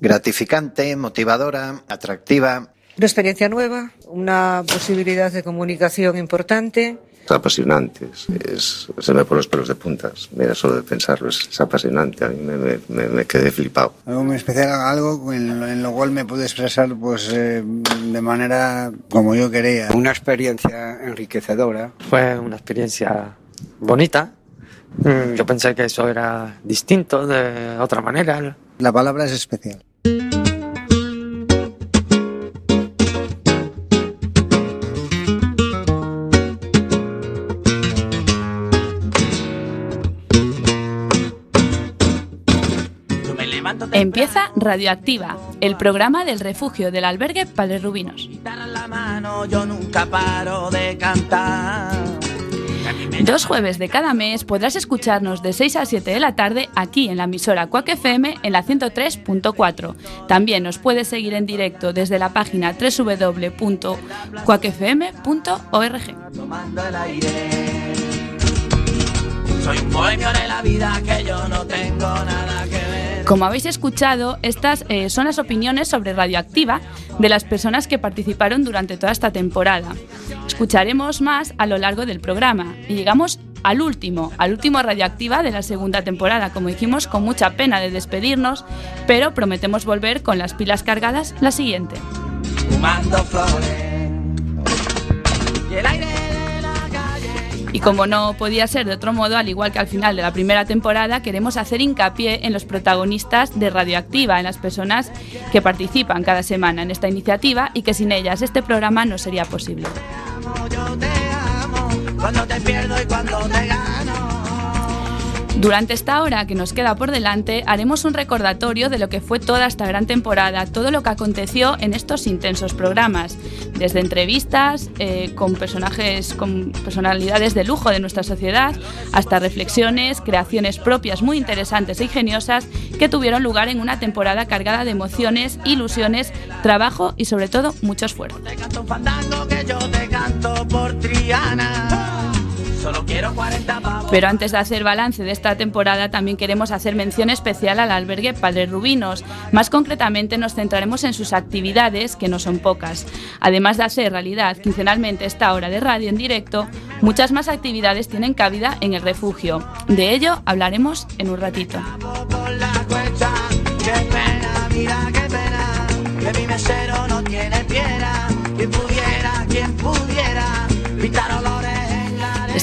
gratificante, motivadora, atractiva. Una experiencia nueva, una posibilidad de comunicación importante. Es apasionante, es, se me ponen los pelos de puntas. Mira, solo de pensarlo, es, apasionante. A mí me, me, me, quedé flipado. Algo muy especial, algo en, en lo cual me pude expresar pues, eh, de manera como yo quería. Una experiencia enriquecedora. Fue una experiencia bonita. Mm, yo pensé que eso era distinto de otra manera. La palabra es especial. Empieza Radioactiva, el programa del refugio del albergue Padre Rubinos. Yo nunca paro de cantar. Dos jueves de cada mes podrás escucharnos de 6 a 7 de la tarde aquí en la emisora Quack en la 103.4. También nos puedes seguir en directo desde la página aire. Soy un bohemio de la vida que yo no tengo nada que ver. Como habéis escuchado, estas eh, son las opiniones sobre Radioactiva de las personas que participaron durante toda esta temporada. Escucharemos más a lo largo del programa y llegamos al último, al último Radioactiva de la segunda temporada, como dijimos, con mucha pena de despedirnos, pero prometemos volver con las pilas cargadas la siguiente. Y como no podía ser de otro modo, al igual que al final de la primera temporada, queremos hacer hincapié en los protagonistas de Radioactiva, en las personas que participan cada semana en esta iniciativa y que sin ellas este programa no sería posible. Yo te amo cuando te pierdo y cuando te gano. Durante esta hora que nos queda por delante haremos un recordatorio de lo que fue toda esta gran temporada, todo lo que aconteció en estos intensos programas, desde entrevistas eh, con personajes, con personalidades de lujo de nuestra sociedad, hasta reflexiones, creaciones propias muy interesantes e ingeniosas que tuvieron lugar en una temporada cargada de emociones, ilusiones, trabajo y sobre todo mucho esfuerzo. Solo quiero 40 pavos. Pero antes de hacer balance de esta temporada, también queremos hacer mención especial al albergue Padre Rubinos. Más concretamente, nos centraremos en sus actividades, que no son pocas. Además de hacer realidad quincenalmente esta hora de radio en directo, muchas más actividades tienen cabida en el refugio. De ello hablaremos en un ratito. Quien pudiera, quien pudiera.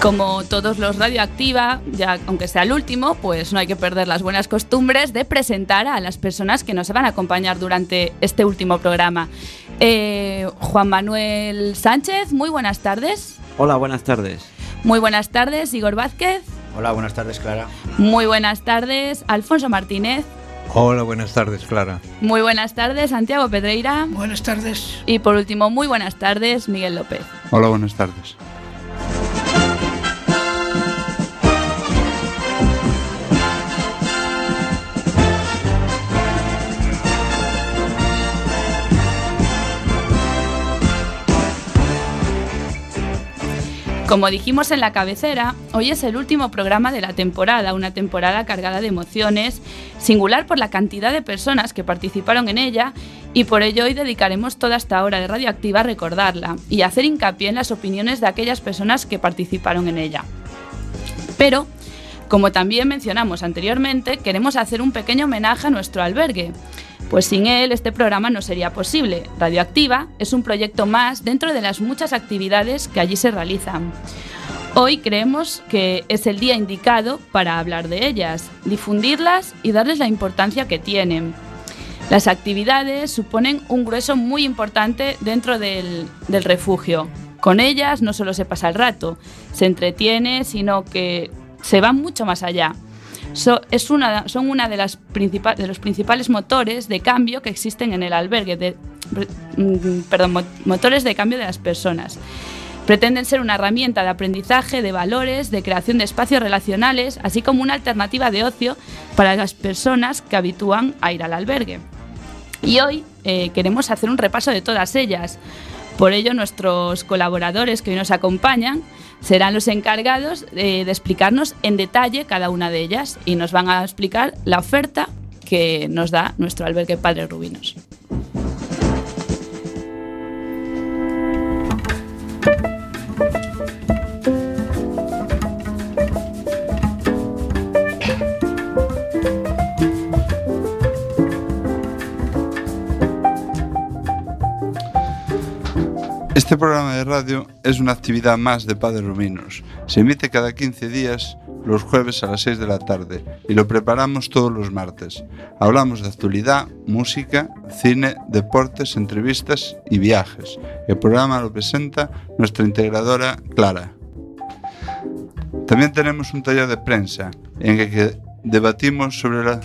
Como todos los Radioactiva, ya aunque sea el último, pues no hay que perder las buenas costumbres de presentar a las personas que nos van a acompañar durante este último programa. Eh, Juan Manuel Sánchez, muy buenas tardes. Hola, buenas tardes. Muy buenas tardes, Igor Vázquez. Hola, buenas tardes, Clara. Muy buenas tardes, Alfonso Martínez. Hola, buenas tardes, Clara. Muy buenas tardes, Santiago Pedreira. Buenas tardes. Y por último, muy buenas tardes, Miguel López. Hola, buenas tardes. Como dijimos en la cabecera, hoy es el último programa de la temporada, una temporada cargada de emociones, singular por la cantidad de personas que participaron en ella y por ello hoy dedicaremos toda esta hora de Radioactiva a recordarla y hacer hincapié en las opiniones de aquellas personas que participaron en ella. Pero, como también mencionamos anteriormente, queremos hacer un pequeño homenaje a nuestro albergue. Pues sin él este programa no sería posible. Radioactiva es un proyecto más dentro de las muchas actividades que allí se realizan. Hoy creemos que es el día indicado para hablar de ellas, difundirlas y darles la importancia que tienen. Las actividades suponen un grueso muy importante dentro del, refugio. Con ellas no solo se pasa el rato, se entretiene, sino que se va mucho más allá. Una, son una de, los principales motores de cambio que existen en el albergue, de, mm, perdón, mo- motores de cambio de las personas. Pretenden ser una herramienta de aprendizaje, de valores, de creación de espacios relacionales, así como una alternativa de ocio para las personas que habitúan a ir al albergue. Y hoy eh, queremos hacer un repaso de todas ellas. Por ello, nuestros colaboradores que hoy nos acompañan serán los encargados eh, de explicarnos en detalle cada una de ellas y nos van a explicar la oferta que nos da nuestro albergue Padre Rubinos. Este programa de radio es una actividad más de Padre Ruminos. Se emite cada 15 días, los jueves a las 6 de la tarde, y lo preparamos todos los martes. Hablamos de actualidad, música, cine, deportes, entrevistas y viajes. El programa lo presenta nuestra integradora Clara. También tenemos un taller de prensa en el que debatimos sobre la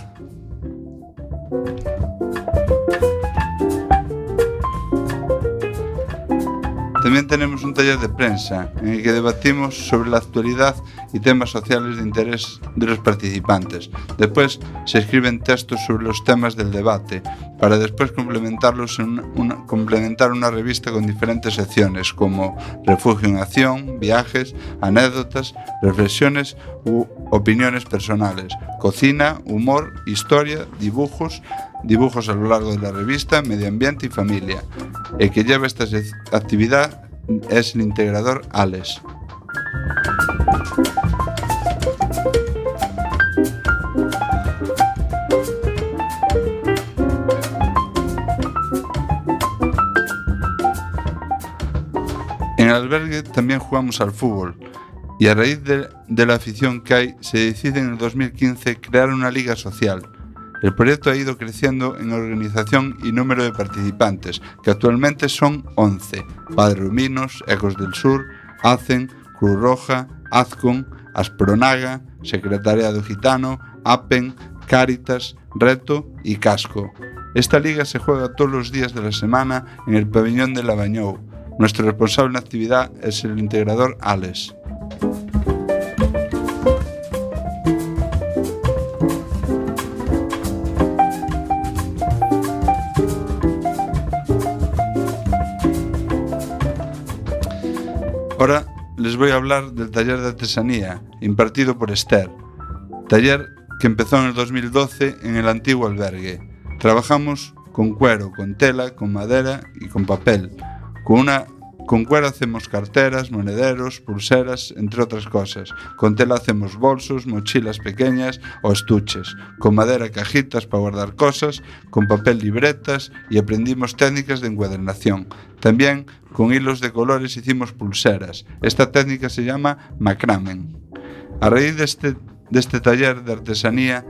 También tenemos un taller de prensa en el que debatimos sobre la actualidad y temas sociales de interés de los participantes. Después se escriben textos sobre los temas del debate para después complementarlos en una, complementar una revista con diferentes secciones como Refugio en Acción, viajes, anécdotas, reflexiones u opiniones personales, cocina, humor, historia, dibujos, dibujos a lo largo de la revista, medio ambiente y familia. El que lleva esta actividad es el integrador Alex. En el albergue también jugamos al fútbol y a raíz de, de la afición que hay se decide en el 2015 crear una liga social. El proyecto ha ido creciendo en organización y número de participantes, que actualmente son 11. Padre Ruminos, Ecos del Sur, ACEN, Cruz Roja, Azcon, Aspronaga, Secretariado Gitano, APEN, Cáritas, Reto y Casco. Esta liga se juega todos los días de la semana en el pabellón de Lavañou. Nuestro responsable en actividad es el integrador Alex. Ahora les voy a hablar del taller de artesanía impartido por Esther. Taller que empezó en el 2012 en el antiguo albergue. Trabajamos con cuero, con tela, con madera y con papel. Con, una, con cuero hacemos carteras, monederos, pulseras, entre otras cosas. Con tela hacemos bolsos, mochilas pequeñas o estuches. Con madera cajitas para guardar cosas. Con papel libretas y aprendimos técnicas de encuadernación. También con hilos de colores hicimos pulseras. Esta técnica se llama macramen. A raíz de este, de este taller de artesanía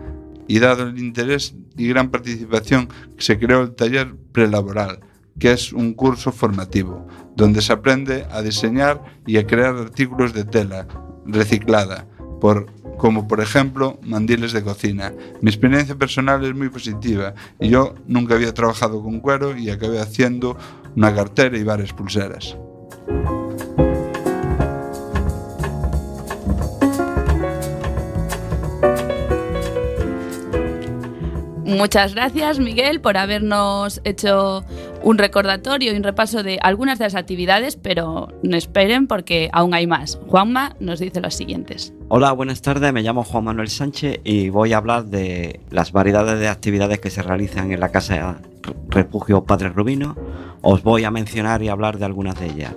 y dado el interés y gran participación, se creó el taller prelaboral, que es un curso formativo, donde se aprende a diseñar y a crear artículos de tela reciclada, como por ejemplo mandiles de cocina. Mi experiencia personal es muy positiva y yo nunca había trabajado con cuero y acabé haciendo una cartera y varias pulseras. Muchas gracias, Miguel, por habernos hecho un recordatorio y un repaso de algunas de las actividades, pero no esperen porque aún hay más. Juanma nos dice los siguientes. Hola, buenas tardes. Me llamo Juan Manuel Sánchez y voy a hablar de las variedades de actividades que se realizan en la Casa Refugio Padre Rubino. Os voy a mencionar y hablar de algunas de ellas.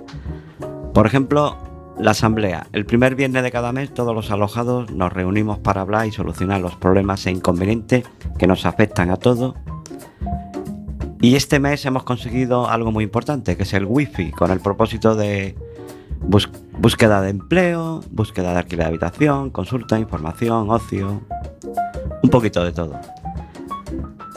Por ejemplo, la asamblea. El primer viernes de cada mes todos los alojados nos reunimos para hablar y solucionar los problemas e inconvenientes que nos afectan a todos. Y este mes hemos conseguido algo muy importante, que es el wifi, con el propósito de búsqueda de empleo, búsqueda de alquiler de habitación, consulta, información, ocio, un poquito de todo.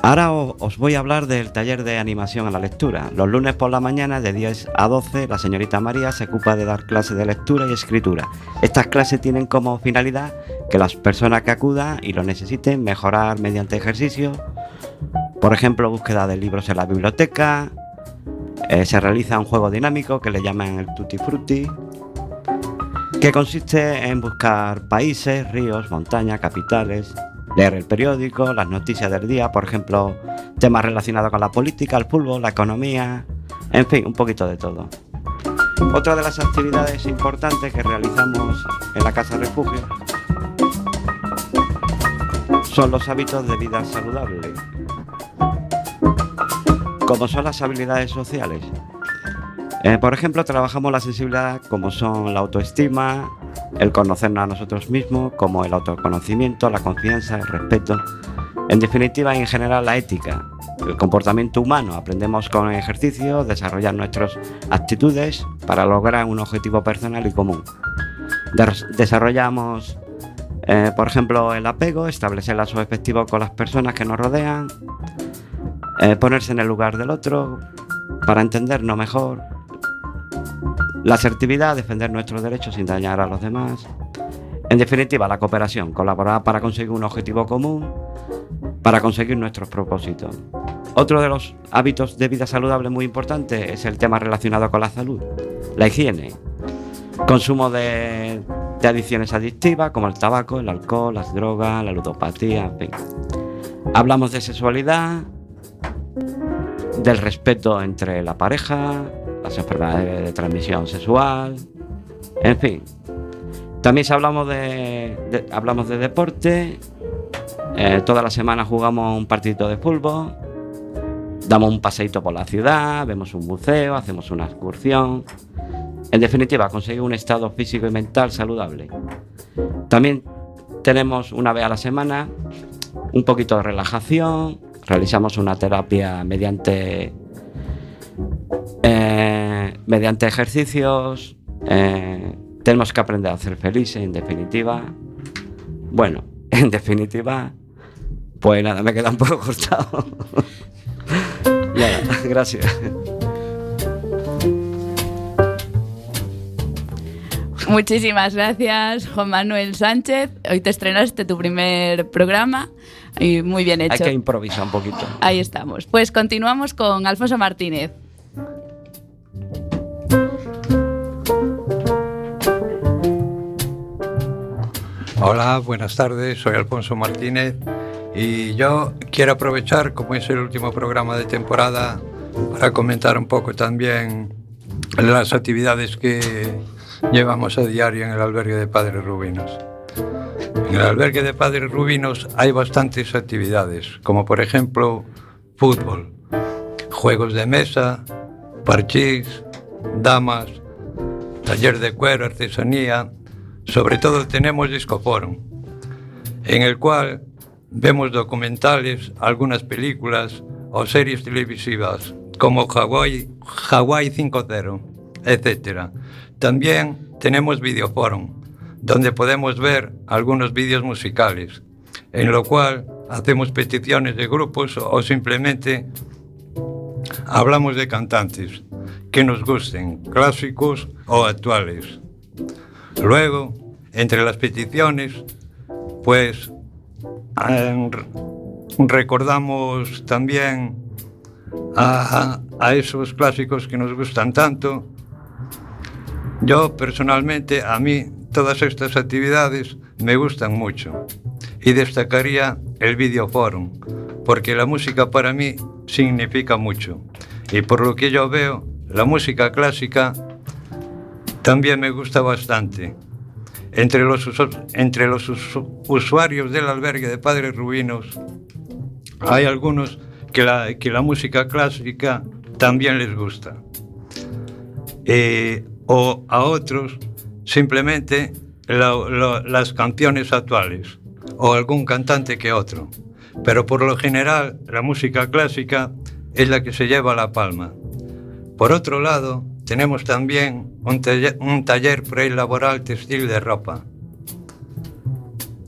Ahora os voy a hablar del taller de animación a la lectura. Los lunes por la mañana de 10 a 12 la señorita María se ocupa de dar clases de lectura y escritura. Estas clases tienen como finalidad que las personas que acudan y lo necesiten mejorar mediante ejercicio. Por ejemplo, búsqueda de libros en la biblioteca. Eh, se realiza un juego dinámico que le llaman el Tutti Frutti, que consiste en buscar países, ríos, montañas, capitales, leer el periódico, las noticias del día, por ejemplo, temas relacionados con la política, el fútbol, la economía, en fin, un poquito de todo. Otra de las actividades importantes que realizamos en la Casa Refugio son los hábitos de vida saludable, como son las habilidades sociales. Eh, por ejemplo, trabajamos la sensibilidad como son la autoestima, el conocernos a nosotros mismos, como el autoconocimiento, la confianza, el respeto. En definitiva, en general, la ética, el comportamiento humano. Aprendemos con el ejercicio, desarrollar nuestras actitudes para lograr un objetivo personal y común. Des- desarrollamos, eh, por ejemplo, el apego, establecer lazos efectivos con las personas que nos rodean, eh, ponerse en el lugar del otro para entendernos mejor, la asertividad, defender nuestros derechos sin dañar a los demás. En definitiva, la cooperación, colaborar para conseguir un objetivo común, para conseguir nuestros propósitos. Otro de los hábitos de vida saludable muy importante es el tema relacionado con la salud, la higiene. Consumo de, de adicciones adictivas como el tabaco, el alcohol, las drogas, la ludopatía, en fin. Hablamos de sexualidad, del respeto entre la pareja, las enfermedades de transmisión sexual, en fin. También hablamos de, hablamos de deporte, eh, toda la semana jugamos un partidito de fútbol, damos un paseíto por la ciudad, vemos un museo, hacemos una excursión. En definitiva, conseguir un estado físico y mental saludable. También tenemos una vez a la semana un poquito de relajación, realizamos una terapia mediante eh, mediante ejercicios. eh, tenemos que aprender a ser felices, en definitiva. Bueno, en definitiva, pues nada, me queda un poco cortado. nada, gracias. Muchísimas gracias, Juan Manuel Sánchez. Hoy te estrenaste tu primer programa y muy bien Hay hecho. que improvisar un poquito. Ahí estamos. Pues continuamos con Alfonso Martínez. Hola, buenas tardes, soy Alfonso Martínez y yo quiero aprovechar, como es el último programa de temporada, para comentar un poco también las actividades que llevamos a diario en el albergue de Padres Rubinos. En el albergue de Padres Rubinos hay bastantes actividades, como por ejemplo fútbol, juegos de mesa, parchís, damas, taller de cuero, artesanía. Sobre todo tenemos Discoforum, en el cual vemos documentales, algunas películas o series televisivas, como Hawaii, Hawaii 5.0, etc. También tenemos Videoforum, donde podemos ver algunos vídeos musicales, en lo cual hacemos peticiones de grupos o simplemente hablamos de cantantes que nos gusten, clásicos o actuales. Luego, entre las peticiones, pues eh, recordamos también a, a esos clásicos que nos gustan tanto. Yo personalmente, a mí, todas estas actividades me gustan mucho y destacaría el Videoforum, porque la música para mí significa mucho y por lo que yo veo, la música clásica también me gusta bastante. Entre los, usuarios del albergue de Padres Rubinos hay algunos que la, que la música clásica también les gusta. Eh, o a otros simplemente la- la- las canciones actuales o algún cantante que otro. Pero por lo general la música clásica es la que se lleva la palma. Por otro lado, tenemos también un taller, un taller prelaboral textil de ropa,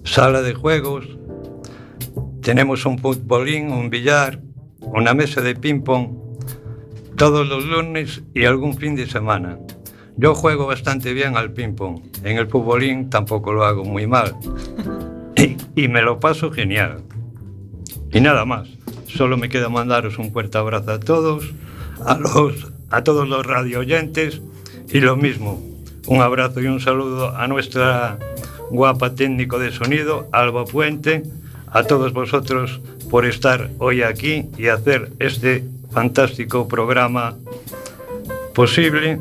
sala de juegos, tenemos un futbolín, un billar, una mesa de ping-pong todos los lunes y algún fin de semana. Yo juego bastante bien al ping-pong. En el futbolín tampoco lo hago muy mal. Y, y me lo paso genial. Y nada más. Solo me queda mandaros un fuerte abrazo a todos, a, los, a todos los radio oyentes y lo mismo. Un abrazo y un saludo a nuestra guapa técnico de sonido, Alba Puente, a todos vosotros por estar hoy aquí y hacer este fantástico programa posible.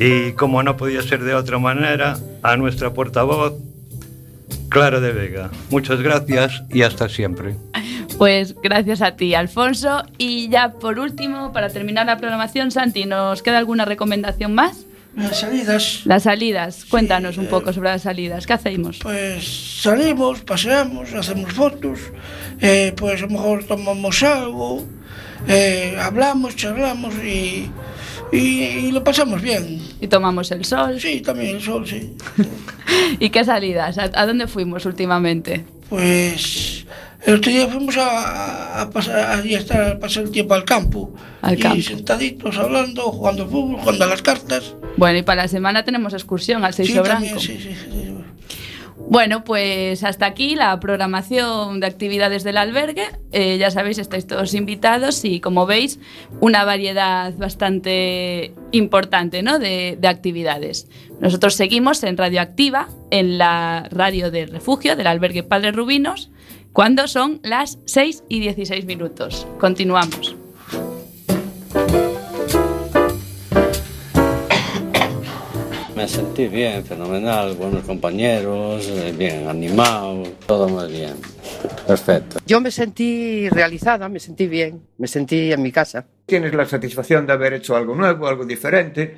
Y como no podía ser de otra manera, a nuestra portavoz, Clara de Vega. Muchas gracias y hasta siempre. Pues gracias a ti, Alfonso. Y ya por último, para terminar la programación, Santi, ¿nos queda alguna recomendación más? Las salidas. Las salidas. Cuéntanos un poco sobre las salidas. ¿Qué hacemos? Pues salimos, paseamos, hacemos fotos, eh, pues a lo mejor tomamos algo, eh, hablamos, charlamos y, y, y lo pasamos bien. Y tomamos el sol. Sí, también el sol, sí. ¿Y qué salidas? ¿A, ¿A, dónde fuimos últimamente? Pues el otro día fuimos a, a, pasar, a estar, a pasar el tiempo al campo. Al y campo. sentaditos, hablando, jugando al fútbol, jugando a las cartas. Bueno, y para la semana tenemos excursión al Seixo sí, Branco. También, sí, sí, sí. Bueno, pues hasta aquí la programación de actividades del albergue. Eh, ya sabéis, estáis todos invitados y como veis, una variedad bastante importante ¿no? de, de actividades. Nosotros seguimos en Radioactiva, en la radio del refugio del albergue Padre Rubinos, cuando son las 6 y 16 minutos. Continuamos. Me sentí bien, fenomenal, buenos compañeros, eh, bien animado, todo muy bien. Perfecto. Yo me sentí realizada, me sentí bien, me sentí en mi casa. Tienes la satisfacción de haber hecho algo nuevo, algo diferente,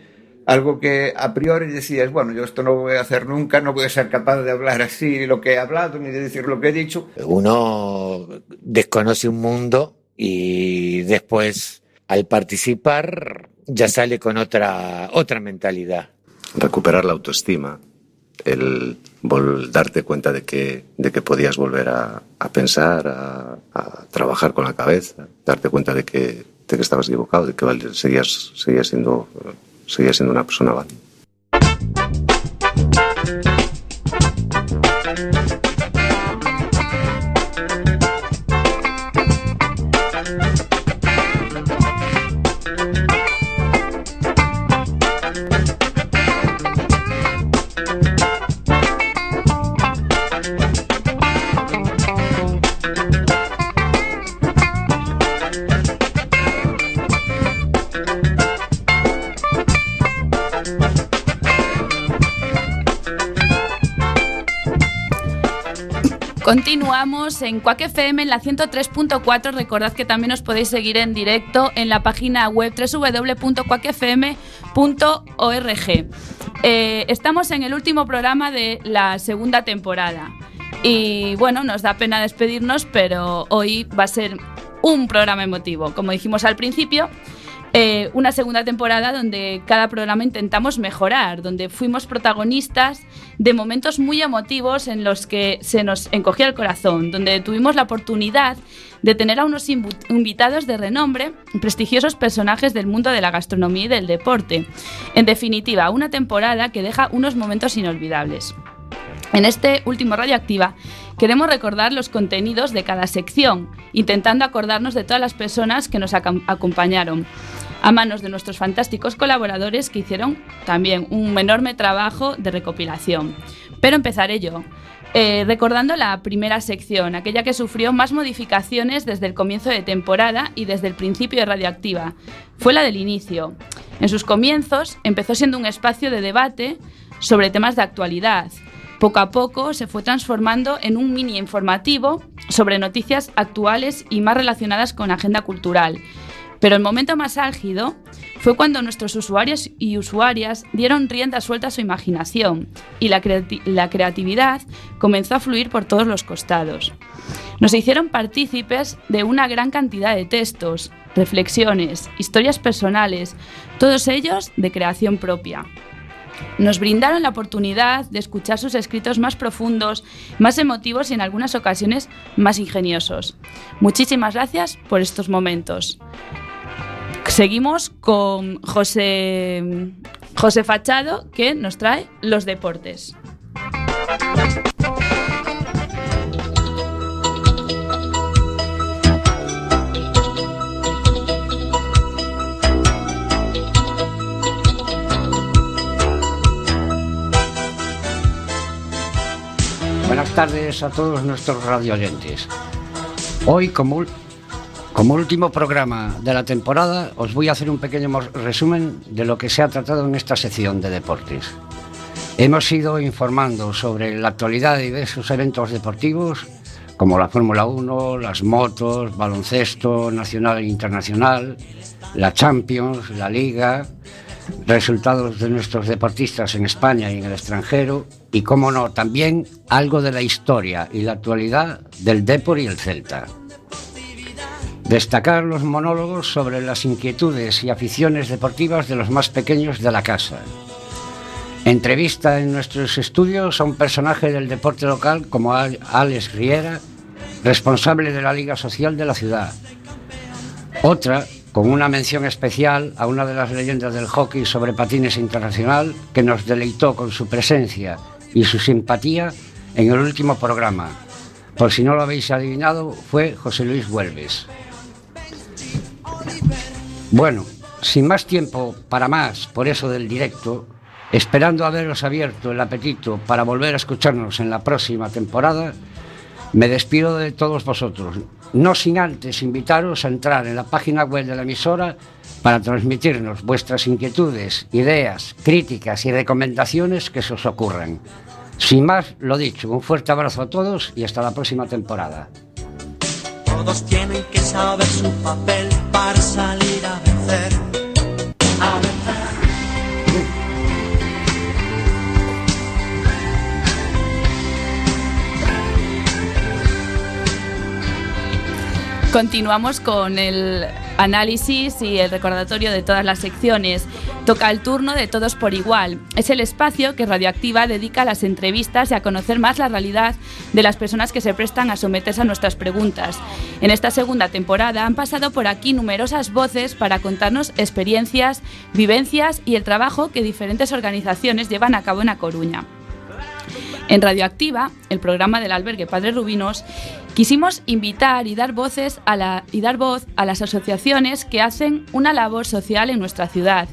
algo que a priori decías, bueno, yo esto no voy a hacer nunca, no voy a ser capaz de hablar así lo que he hablado ni de decir lo que he dicho. Uno desconoce un mundo y después al participar ya sale con otra, otra mentalidad. Recuperar la autoestima, el darte cuenta de que, de que podías volver a, pensar, a, trabajar con la cabeza, darte cuenta de que, de que estabas equivocado, de que seguías, seguías, siendo, seguías siendo una persona válida. Continuamos en Quack FM en la 103.4. Recordad que también os podéis seguir en directo en la página web www.quackfm.org. Eh, estamos en el último programa de la segunda temporada. Y bueno, nos da pena despedirnos, pero hoy va a ser un programa emotivo. Como dijimos al principio, eh, una segunda temporada donde cada programa intentamos mejorar, donde fuimos protagonistas de momentos muy emotivos en los que se nos encogía el corazón, donde tuvimos la oportunidad de tener a unos invitados de renombre, prestigiosos personajes del mundo de la gastronomía y del deporte. En definitiva, una temporada que deja unos momentos inolvidables. En este último Radioactiva queremos recordar los contenidos de cada sección, intentando acordarnos de todas las personas que nos acompañaron, a manos de nuestros fantásticos colaboradores que hicieron también un enorme trabajo de recopilación. Pero empezaré yo. eh, recordando la primera sección, aquella que sufrió más modificaciones desde el comienzo de temporada y desde el principio de Radioactiva. Fue la del inicio. En sus comienzos empezó siendo un espacio de debate sobre temas de actualidad, poco a poco se fue transformando en un mini informativo sobre noticias actuales y más relacionadas con agenda cultural. Pero el momento más álgido fue cuando nuestros usuarios y usuarias dieron rienda suelta a su imaginación y la, la creatividad comenzó a fluir por todos los costados. Nos hicieron partícipes de una gran cantidad de textos, reflexiones, historias personales, todos ellos de creación propia. Nos brindaron la oportunidad de escuchar sus escritos más profundos, más emotivos y en algunas ocasiones más ingeniosos. Muchísimas gracias por estos momentos. Seguimos con José, José Fachado, que nos trae los deportes. Buenas tardes a todos nuestros radioyentes. Hoy, como, como último programa de la temporada, os voy a hacer un pequeño resumen de lo que se ha tratado en esta sección de deportes. Hemos ido informando sobre la actualidad de diversos eventos deportivos, como la Fórmula 1, las motos, baloncesto nacional e internacional, la Champions, la Liga, resultados de nuestros deportistas en España y en el extranjero y, como no, también algo de la historia y la actualidad del Depor y el Celta. Destacar los monólogos sobre las inquietudes y aficiones deportivas de los más pequeños de la casa. Entrevista en nuestros estudios a un personaje del deporte local como Al- Alex Riera, responsable de la Liga Social de la ciudad. Otra, con una mención especial a una de las leyendas del hockey sobre patines internacional que nos deleitó con su presencia y su simpatía en el último programa. Por si no lo habéis adivinado, fue José Luis Huelves. Bueno, sin más tiempo para más por eso del directo, esperando haberos abierto el apetito para volver a escucharnos en la próxima temporada, me despido de todos vosotros, no sin antes invitaros a entrar en la página web de la emisora para transmitirnos vuestras inquietudes, ideas, críticas y recomendaciones que se os ocurran. Sin más, lo dicho, un fuerte abrazo a todos y hasta la próxima temporada. Continuamos con el análisis y el recordatorio de todas las secciones. Toca el turno de Todos por Igual. Es el espacio que Radioactiva dedica a las entrevistas y a conocer más la realidad de las personas que se prestan a someterse a nuestras preguntas. En esta segunda temporada han pasado por aquí numerosas voces para contarnos experiencias, vivencias y el trabajo que diferentes organizaciones llevan a cabo en A Coruña. En Radioactiva, el programa del albergue Padre Rubinos, quisimos invitar y dar y dar voz a las asociaciones que hacen una labor social en nuestra ciudad.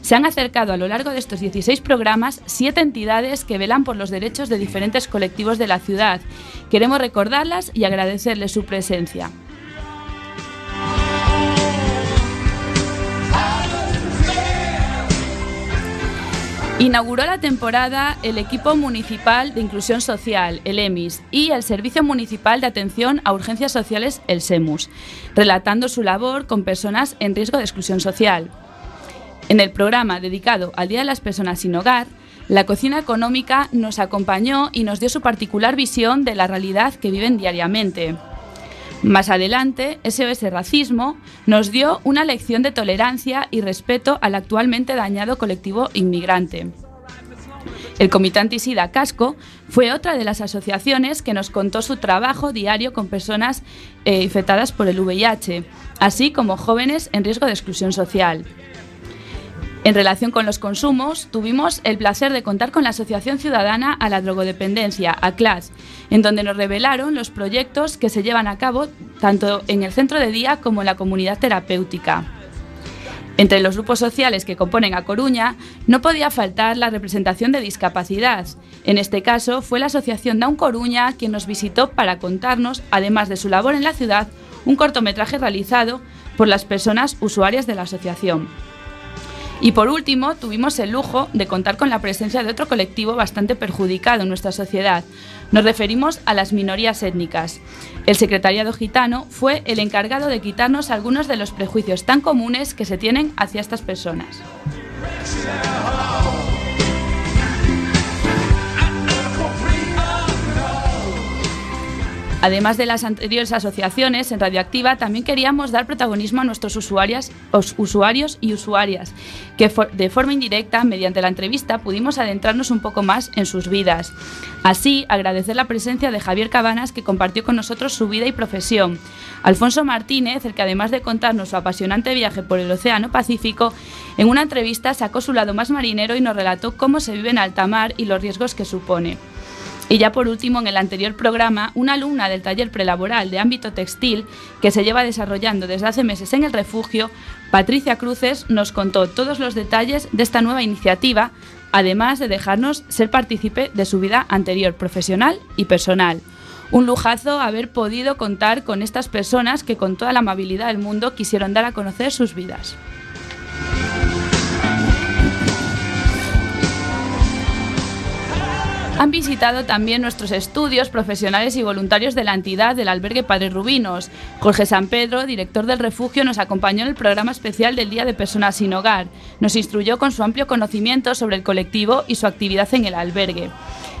Se han acercado a lo largo de estos 16 programas siete entidades que velan por los derechos de diferentes colectivos de la ciudad. Queremos recordarlas y agradecerles su presencia. Inauguró la temporada el equipo municipal de inclusión social, el EMIS, y el Servicio Municipal de Atención a Urgencias Sociales, el SEMUS, relatando su labor con personas en riesgo de exclusión social. En el programa dedicado al Día de las Personas sin Hogar, la cocina económica nos acompañó y nos dio su particular visión de la realidad que viven diariamente. Más adelante, SOS Racismo nos dio una lección de tolerancia y respeto al actualmente dañado colectivo inmigrante. El Comité Antisida Casco fue otra de las asociaciones que nos contó su trabajo diario con personas eh, infectadas por el VIH, así como jóvenes en riesgo de exclusión social. En relación con los consumos, tuvimos el placer de contar con la Asociación Ciudadana a la Drogodependencia, ACLAS, en donde nos revelaron los proyectos que se llevan a cabo tanto en el centro de día como en la comunidad terapéutica. Entre los grupos sociales que componen a Coruña no podía faltar la representación de discapacidad. En este caso fue la Asociación Down Coruña quien nos visitó para contarnos, además de su labor en la ciudad, un cortometraje realizado por las personas usuarias de la asociación. Y por último, tuvimos el lujo de contar con la presencia de otro colectivo bastante perjudicado en nuestra sociedad. Nos referimos a las minorías étnicas. El secretariado gitano fue el encargado de quitarnos algunos de los prejuicios tan comunes que se tienen hacia estas personas. Además de las anteriores asociaciones, en Radioactiva también queríamos dar protagonismo a nuestros usuarias, os- usuarios y usuarias, que de forma indirecta, mediante la entrevista, pudimos adentrarnos un poco más en sus vidas. Así, agradecer la presencia de Javier Cabanas, que compartió con nosotros su vida y profesión. Alfonso Martínez, el que además de contarnos su apasionante viaje por el Océano Pacífico, en una entrevista sacó su lado más marinero y nos relató cómo se vive en alta mar y los riesgos que supone. Y ya por último, en el anterior programa, una alumna del taller prelaboral de ámbito textil que se lleva desarrollando desde hace meses en el refugio, Patricia Cruces, nos contó todos los detalles de esta nueva iniciativa, además de dejarnos ser partícipe de su vida anterior, profesional y personal. Un lujazo haber podido contar con estas personas que con toda la amabilidad del mundo quisieron dar a conocer sus vidas. Han visitado también nuestros estudios profesionales y voluntarios de la entidad del albergue Padre Rubinos. Jorge San Pedro, director del refugio, nos acompañó en el programa especial del Día de Personas sin Hogar. Nos instruyó con su amplio conocimiento sobre el colectivo y su actividad en el albergue.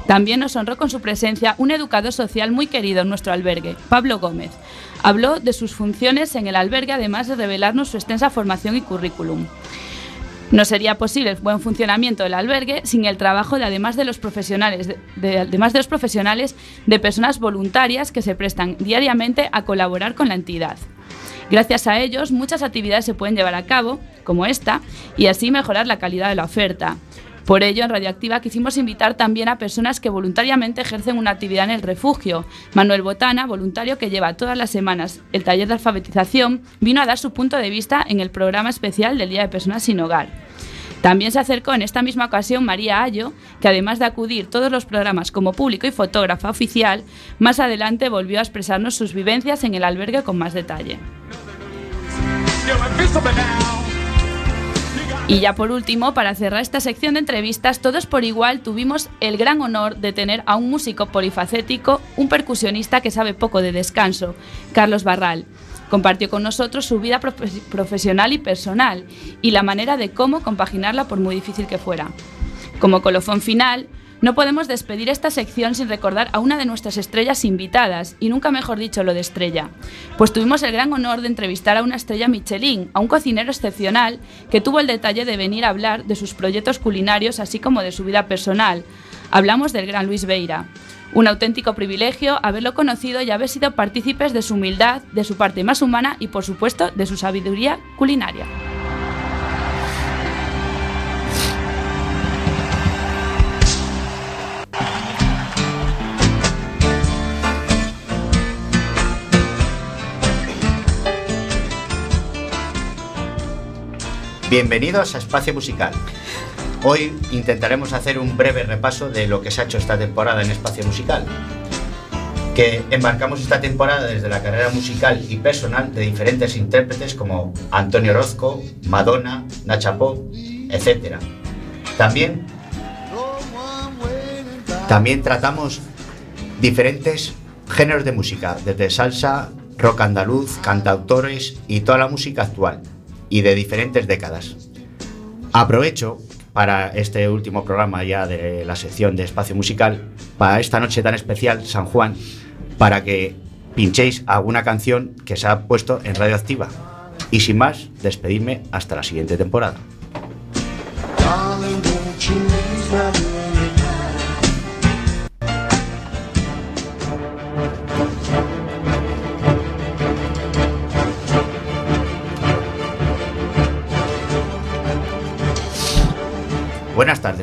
También nos honró con su presencia un educador social muy querido en nuestro albergue, Pablo Gómez. Habló de sus funciones en el albergue, además de revelarnos su extensa formación y currículum. No sería posible el buen funcionamiento del albergue sin el trabajo de además de los profesionales de, de- además de los profesionales de personas voluntarias que se prestan diariamente a colaborar con la entidad. Gracias a ellos, muchas actividades se pueden llevar a cabo, como esta, y así mejorar la calidad de la oferta. Por ello, en Radioactiva quisimos invitar también a personas que voluntariamente ejercen una actividad en el refugio. Manuel Botana, voluntario que lleva todas las semanas el taller de alfabetización, vino a dar su punto de vista en el programa especial del Día de Personas sin Hogar. También se acercó en esta misma ocasión María Ayo, que además de acudir todos los programas como público y fotógrafa oficial, más adelante volvió a expresarnos sus vivencias en el albergue con más detalle. Y ya por último, para cerrar esta sección de entrevistas, todos por igual tuvimos el gran honor de tener a un músico polifacético, un percusionista que sabe poco de descanso, Carlos Barral. Compartió con nosotros su vida profe- profesional y personal y la manera de cómo compaginarla por muy difícil que fuera. Como colofón final, no podemos despedir esta sección sin recordar a una de nuestras estrellas invitadas, y nunca mejor dicho lo de estrella, pues tuvimos el gran honor de entrevistar a una estrella Michelin, a un cocinero excepcional que tuvo el detalle de venir a hablar de sus proyectos culinarios así como de su vida personal. Hablamos del gran Luis Beira. Un auténtico privilegio haberlo conocido y haber sido partícipes de su humildad, de su parte más humana y por supuesto de su sabiduría culinaria. Bienvenidos a Espacio Musical. Hoy intentaremos hacer un breve repaso de lo que se ha hecho esta temporada en Espacio Musical. Que embarcamos esta temporada desde la carrera musical y personal de diferentes intérpretes como Antonio Orozco, Madonna, Nacha Pop, etc. También, también tratamos diferentes géneros de música, desde salsa, rock andaluz, cantautores y toda la música actual y de diferentes décadas. Aprovecho para este último programa ya de la sección de espacio musical, para esta noche tan especial, San Juan, para que pinchéis alguna canción que se ha puesto en Radioactiva. Y sin más, despedirme hasta la siguiente temporada.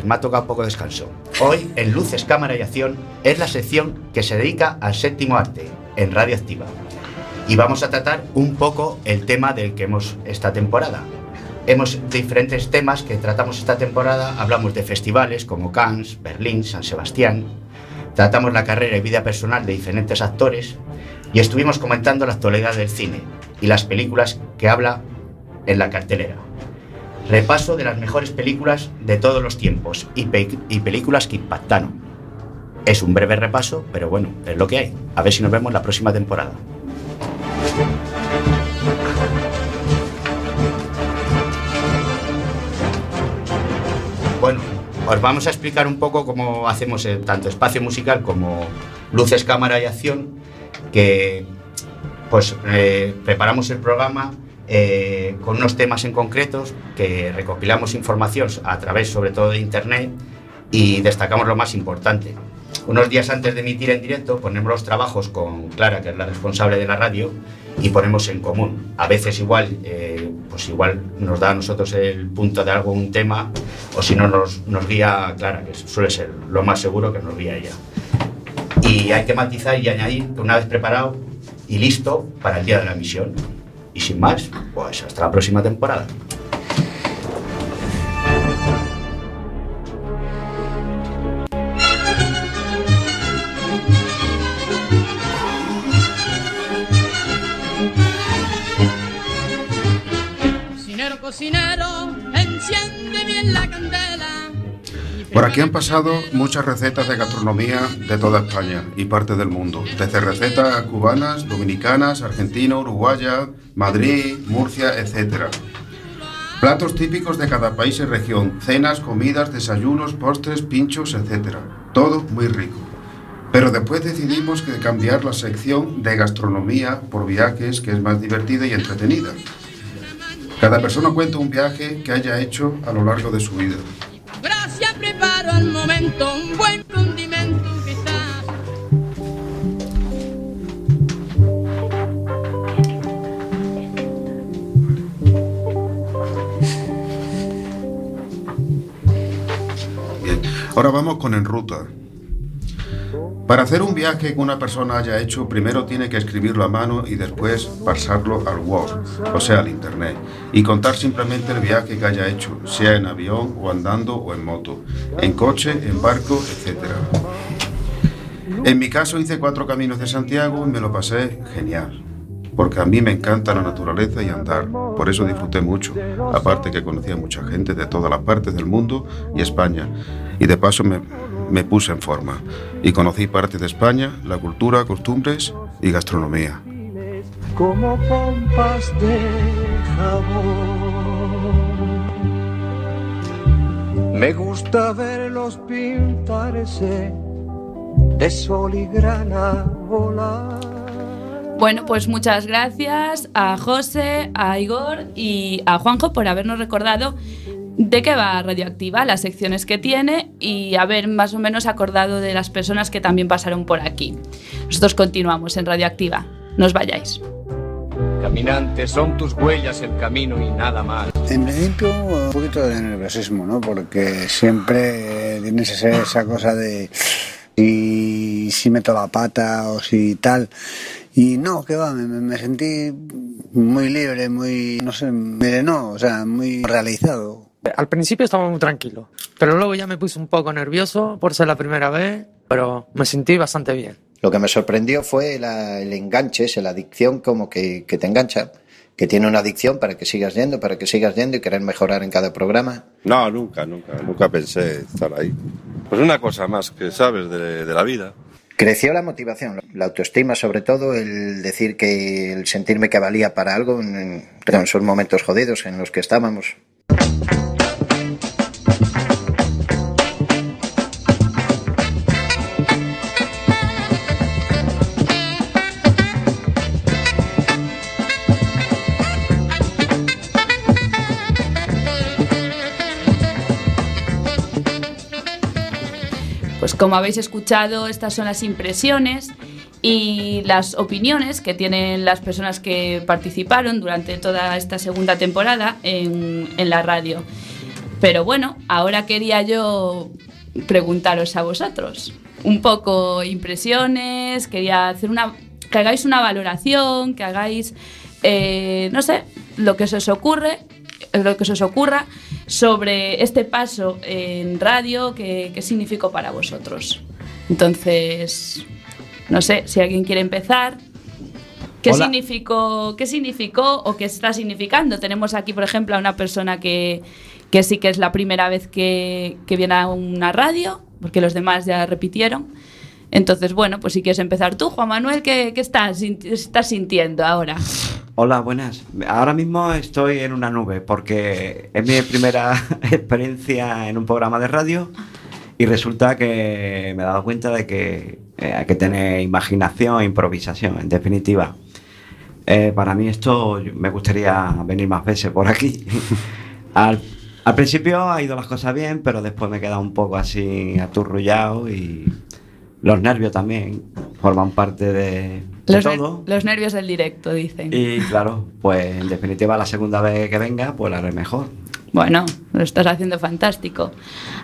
Me ha tocado poco descanso. Hoy, en Luces, Cámara y Acción, es la sección que se dedica al séptimo arte, en Radioactiva. Y vamos a tratar un poco el tema del que hemos esta temporada. Hemos diferentes temas que tratamos esta temporada. Hablamos de festivales como Cannes, Berlín, San Sebastián. Tratamos la carrera y vida personal de diferentes actores. Y estuvimos comentando la actualidad del cine y las películas que habla en la cartelera. Repaso de las mejores películas de todos los tiempos y, pe- y películas que impactaron. Es un breve repaso, pero bueno, es lo que hay. A ver si nos vemos la próxima temporada. Bueno, os vamos a explicar un poco cómo hacemos eh, tanto espacio musical como luces, cámara y acción, que pues eh, preparamos el programa eh, con unos temas en concretos, que recopilamos información a través sobre todo de internet y destacamos lo más importante. Unos días antes de emitir en directo ponemos los trabajos con Clara, que es la responsable de la radio, y ponemos en común. A veces igual, eh, pues igual nos da a nosotros el punto de algo, un tema, o si no nos, nos guía Clara, que suele ser lo más seguro que nos guía ella. Y hay que matizar y añadir una vez preparado y listo para el día de la emisión. Y sin más, pues hasta la próxima temporada. Cocinero, cocinero, enciende bien la candela. Por aquí han pasado muchas recetas de gastronomía de toda España y parte del mundo, desde recetas cubanas, dominicanas, argentinas, uruguayas, Madrid, Murcia, etc. Platos típicos de cada país y región, cenas, comidas, desayunos, postres, pinchos, etc. Todo muy rico. Pero después decidimos que cambiar la sección de gastronomía por viajes, que es más divertida y entretenida. Cada persona cuenta un viaje que haya hecho a lo largo de su vida. Al momento un buen condimento quizás. Bien, ahora vamos con en ruta. Para hacer un viaje que una persona haya hecho, primero tiene que escribirlo a mano y después pasarlo al Word, o sea, al Internet, y contar simplemente el viaje que haya hecho, sea en avión o andando o en moto, en coche, en barco, etc. En mi caso hice cuatro caminos de Santiago y me lo pasé genial, porque a mí me encanta la naturaleza y andar, por eso disfruté mucho, aparte que conocí a mucha gente de todas las partes del mundo y España, y de paso me, me puse en forma y conocí parte de España, la cultura, costumbres y gastronomía. como pompas de jabón. Me gusta verlos pintarse de sol y grana volar. Bueno, pues muchas gracias a José, a Igor y a Juanjo por habernos recordado de qué va Radioactiva, las secciones que tiene y haber más o menos acordado de las personas que también pasaron por aquí. Nosotros continuamos en Radioactiva. No os vayáis. Caminantes, son tus huellas el camino y nada más. En principio, un poquito de nerviosismo, ¿no? Porque siempre tienes esa, esa cosa de si, si meto la pata o si tal. Y no, que va, me, me sentí muy libre, muy, no sé, me no, o sea, muy realizado. Al principio estaba muy tranquilo, pero luego ya me puse un poco nervioso por ser la primera vez, pero me sentí bastante bien. Lo que me sorprendió fue la- el enganche, la adicción como que, que te engancha, que tiene una adicción para que sigas yendo, para que sigas yendo y querer mejorar en cada programa. No, nunca, nunca, nunca pensé estar ahí. Pues una cosa más que sabes de, de la vida. Creció la motivación, la autoestima sobre todo, el decir que el sentirme que valía para algo en, esos momentos jodidos en los que estábamos. Como habéis escuchado, estas son las impresiones y las opiniones que tienen las personas que participaron durante toda esta segunda temporada en, en la radio. Pero bueno, ahora quería yo preguntaros a vosotros un poco impresiones, quería hacer una que hagáis una valoración, que hagáis eh, no sé, lo que os ocurre, lo que se os ocurra sobre este paso en radio, qué, qué significó para vosotros. Entonces, no sé si alguien quiere empezar. ¿Qué Hola. significó, ¿Qué significó o qué está significando? Tenemos aquí, por ejemplo, a una persona que, que sí que es la primera vez que, que viene a una radio, porque los demás ya repitieron. Entonces, bueno, pues si quieres empezar tú, Juan Manuel, ¿qué, qué estás, estás sintiendo ahora? Hola, buenas. Ahora mismo estoy en una nube porque es mi primera experiencia en un programa de radio Y resulta que me he dado cuenta de que eh, hay que tener imaginación e improvisación, en definitiva. Eh, para mí esto me gustaría venir más veces por aquí. al, al principio ha ido las cosas bien, pero después me he quedado un poco así aturrullado y los nervios también forman parte de Los, ner- todo. los nervios del directo, dicen. Y claro, pues en definitiva la segunda vez que venga, pues la haré mejor. Bueno, lo estás haciendo fantástico.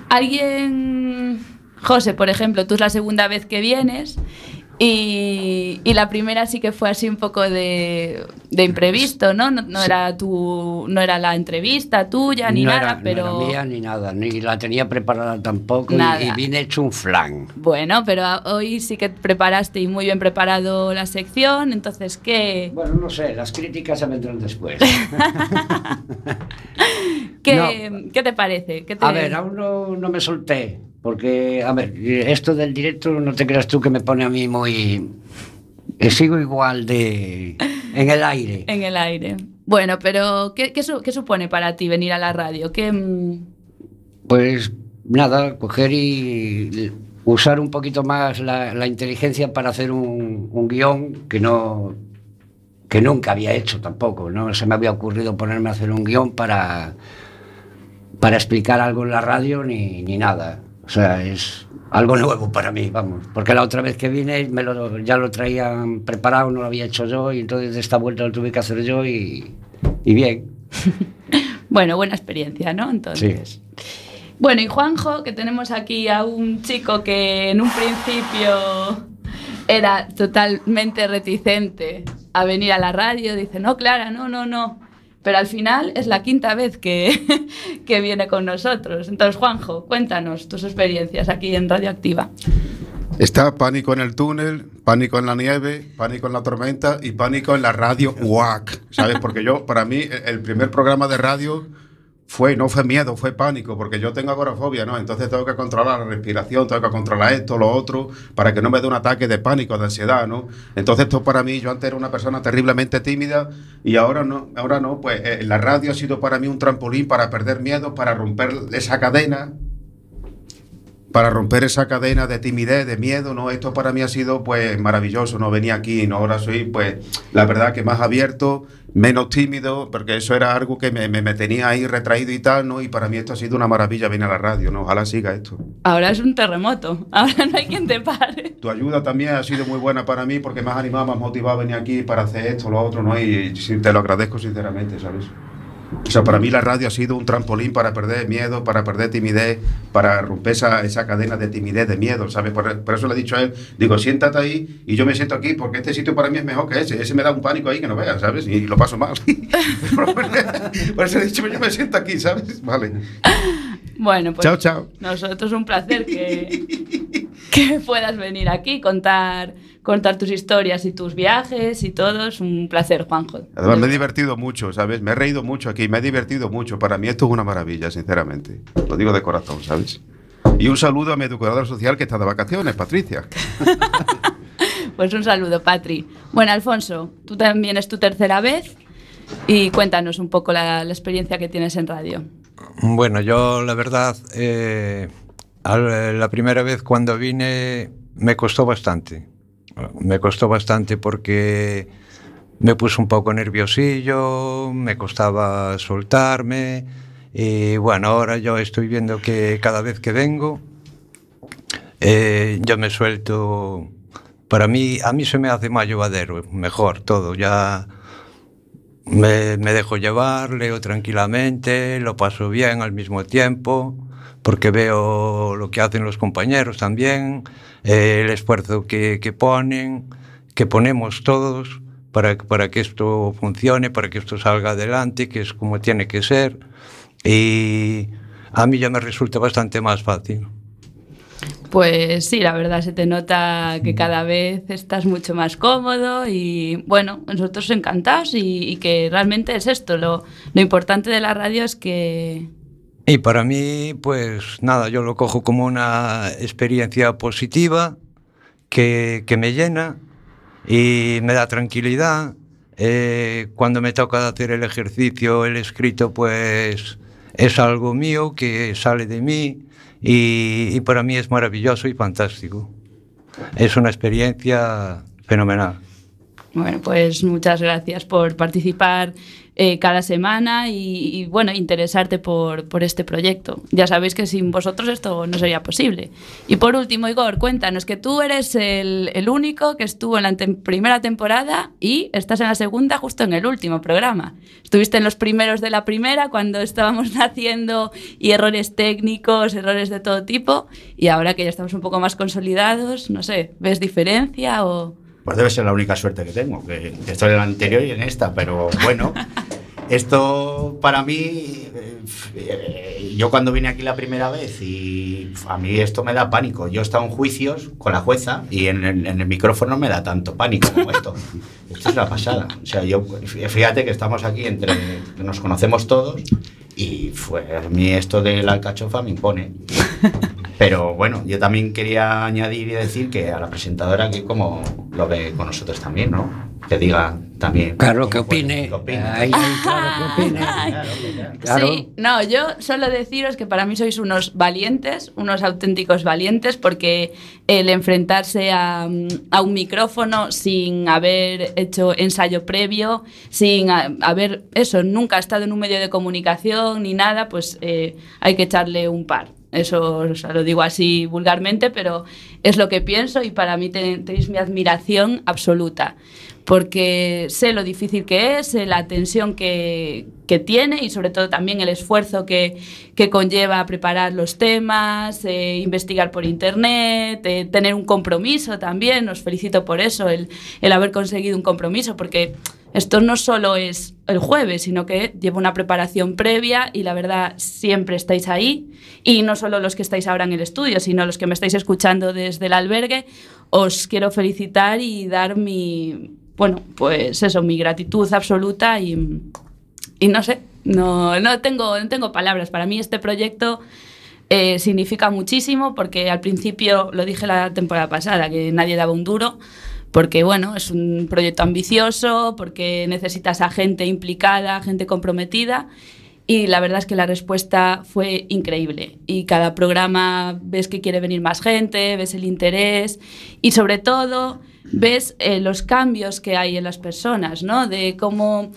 Alguien, José, por ejemplo, tú es la segunda vez que vienes y, y la primera sí que fue así un poco de, de imprevisto, ¿no? No, no era tu, no era la entrevista tuya ni no nada, era, no pero era mía ni nada, ni la tenía preparada tampoco y- vine hecho un flan. bueno, pero hoy sí que preparaste y muy bien preparado la sección, entonces ¿qué, Bueno, no sé, las críticas se vendrán después. qué, ¿qué te parece? ¿Qué te- A ver, aún no, no me solté, porque, a ver, esto del directo no te creas tú que me pone a mí muy... que sigo igual de... en el aire. En el aire. Bueno, pero ¿qué, qué su- qué supone para ti venir a la radio? ¿Qué, mm, Pues nada, coger y usar un poquito más la, la inteligencia para hacer un, un guion que no que nunca había hecho tampoco, no se me había ocurrido ponerme a hacer un guion para para explicar algo en la radio ni, ni nada. O sea, es algo nuevo para mí, vamos. Porque la otra vez que vine me lo, ya lo traían preparado, no lo había hecho yo, y entonces de esta vuelta lo tuve que hacer yo y, y bien. Bueno, buena experiencia, ¿no? Entonces. Bueno, y Juanjo, que tenemos aquí a un chico que en un principio era totalmente reticente a venir a la radio, dice, no, Clara, no, no, no. Pero al final es la quinta vez que, que viene con nosotros. Entonces, Juanjo, cuéntanos tus experiencias aquí en Radioactiva. Está pánico en el túnel, pánico en la nieve, pánico en la tormenta y pánico en la radio UAC, ¿sabes? Porque yo, para mí, el- primer programa de radio fue, no fue miedo, fue pánico, porque yo tengo agorafobia, ¿no? Entonces tengo que controlar la respiración, tengo que controlar esto, lo otro, para que no me dé un ataque de pánico, de ansiedad, ¿no? Entonces esto para mí, yo antes era una persona terriblemente tímida y ahora no, ahora no, pues eh, la radio ha sido para mí un trampolín para perder miedo, para romper esa cadena para romper esa cadena de timidez, de miedo, ¿no? Esto para mí ha sido pues maravilloso, ¿no? Venía aquí, ¿no? Ahora soy pues la verdad que más abierto, menos tímido, porque eso era algo que me, me- me tenía ahí retraído y tal, ¿no? Y para mí esto ha sido una maravilla venir a la radio, ¿no? Ojalá siga esto. Ahora es un terremoto, ahora no hay quien te pare. Tu ayuda también ha sido muy buena para mí porque me has animado, me has motivado a venir aquí para hacer esto, lo otro, ¿no? Y, sí, te lo agradezco sinceramente, ¿sabes? O sea, para mí la radio ha sido un trampolín para perder miedo, para perder timidez, para romper esa, esa cadena de timidez, de miedo, ¿sabes? Por, por eso le he dicho a él, digo, siéntate ahí y yo me siento aquí porque este sitio para mí es mejor que ese. Ese me da un pánico ahí que no veas, ¿sabes? Y lo paso mal. por eso he dicho, yo me siento aquí, ¿sabes? Vale. Bueno, pues Chao, chao. nosotros un placer que, que puedas venir aquí, contar, contar tus historias y tus viajes y todo. Es un placer, Juanjo. Además, me he divertido mucho, ¿sabes? Me he reído mucho aquí, me he divertido mucho. Para mí esto es una maravilla, sinceramente. Lo digo de corazón, ¿sabes? Y un saludo a mi educadora social que está de vacaciones, Patricia. Pues un saludo, Patri. Bueno, Alfonso, tú también es tu tercera vez y cuéntanos un poco la, la experiencia que tienes en radio. Bueno, yo la verdad, eh, al- la primera vez cuando vine me costó bastante. Me costó bastante porque me puse un poco nerviosillo, me costaba soltarme y bueno, ahora yo estoy viendo que cada vez que vengo eh, yo me suelto. Para mí, a mí se me hace más llevadero, mejor todo. Ya me, me dejo llevar, leo tranquilamente, lo paso bien al mismo tiempo, porque veo lo que hacen los compañeros también, eh, el esfuerzo que, que ponen, que ponemos todos para, para que esto funcione, para que esto salga adelante, que es como tiene que ser. Y a mí ya me resulta bastante más fácil. Pues sí, la verdad se te nota que cada vez estás mucho más cómodo y bueno, nosotros encantados y, y que realmente es esto, lo, lo importante de la radio es que Y para mí, pues nada, yo lo cojo como una experiencia positiva que, que me llena y me da tranquilidad. Eh, cuando me toca hacer el ejercicio, el escrito, pues es algo mío que sale de mí y, y para mí es maravilloso y fantástico. Es una experiencia fenomenal. Bueno, pues muchas gracias por participar eh, cada semana y, y, bueno, interesarte por, por este proyecto. Ya sabéis que sin vosotros esto no sería posible. Y por último, Igor, cuéntanos que tú eres el, el único que estuvo en la tem- primera temporada y estás en la segunda justo en el último programa. Estuviste en los primeros de la primera cuando estábamos naciendo y errores técnicos, errores de todo tipo y ahora que ya estamos un poco más consolidados, no sé, ¿ves diferencia o...? Pues debe ser la única suerte que tengo, que que estoy en la anterior y en esta, pero bueno, esto para mí, eh, yo cuando vine aquí la primera vez y a mí esto me da pánico. Yo he estado en juicios con la jueza y en el, en el micrófono me da tanto pánico como esto. Esto es la pasada. O sea, yo, fíjate que estamos aquí entre, que nos conocemos todos y fue, a mí esto de la alcachofa me impone. Pero bueno, yo también quería añadir y decir que a la presentadora que como lo ve con nosotros también, ¿no? Que diga también. Claro, que opine. Ahí, ahí, claro, que opine. Claro. Sí, no, yo solo deciros que para mí sois unos valientes, unos auténticos valientes, porque el enfrentarse a, a un micrófono sin haber hecho ensayo previo, sin a- haber, eso, nunca estado en un medio de comunicación ni nada, pues eh, hay que echarle un par. Eso lo digo así vulgarmente, pero es lo que pienso y para mí ten- tenéis mi admiración absoluta porque sé lo difícil que es, sé la tensión que, que tiene y sobre todo también el esfuerzo que, que conlleva preparar los temas, eh, investigar por internet, eh, tener un compromiso también. Os felicito por eso, el, el haber conseguido un compromiso, porque esto no solo es el jueves, sino que lleva una preparación previa y la verdad siempre estáis ahí. Y no solo los que estáis ahora en el estudio, sino los que me estáis escuchando desde el albergue, os quiero felicitar y dar mi, bueno, pues eso, mi gratitud absoluta y, y no sé, no, no, tengo, no tengo palabras. Para mí este proyecto eh, significa muchísimo porque al principio, lo dije la temporada pasada, que nadie daba un duro, porque bueno, es un proyecto ambicioso, porque necesitas a gente implicada, gente comprometida. Y la verdad es que la respuesta fue increíble. Y cada programa ves que quiere venir más gente, ves el interés y sobre todo ves eh, los cambios que hay en las personas, ¿no? De cómo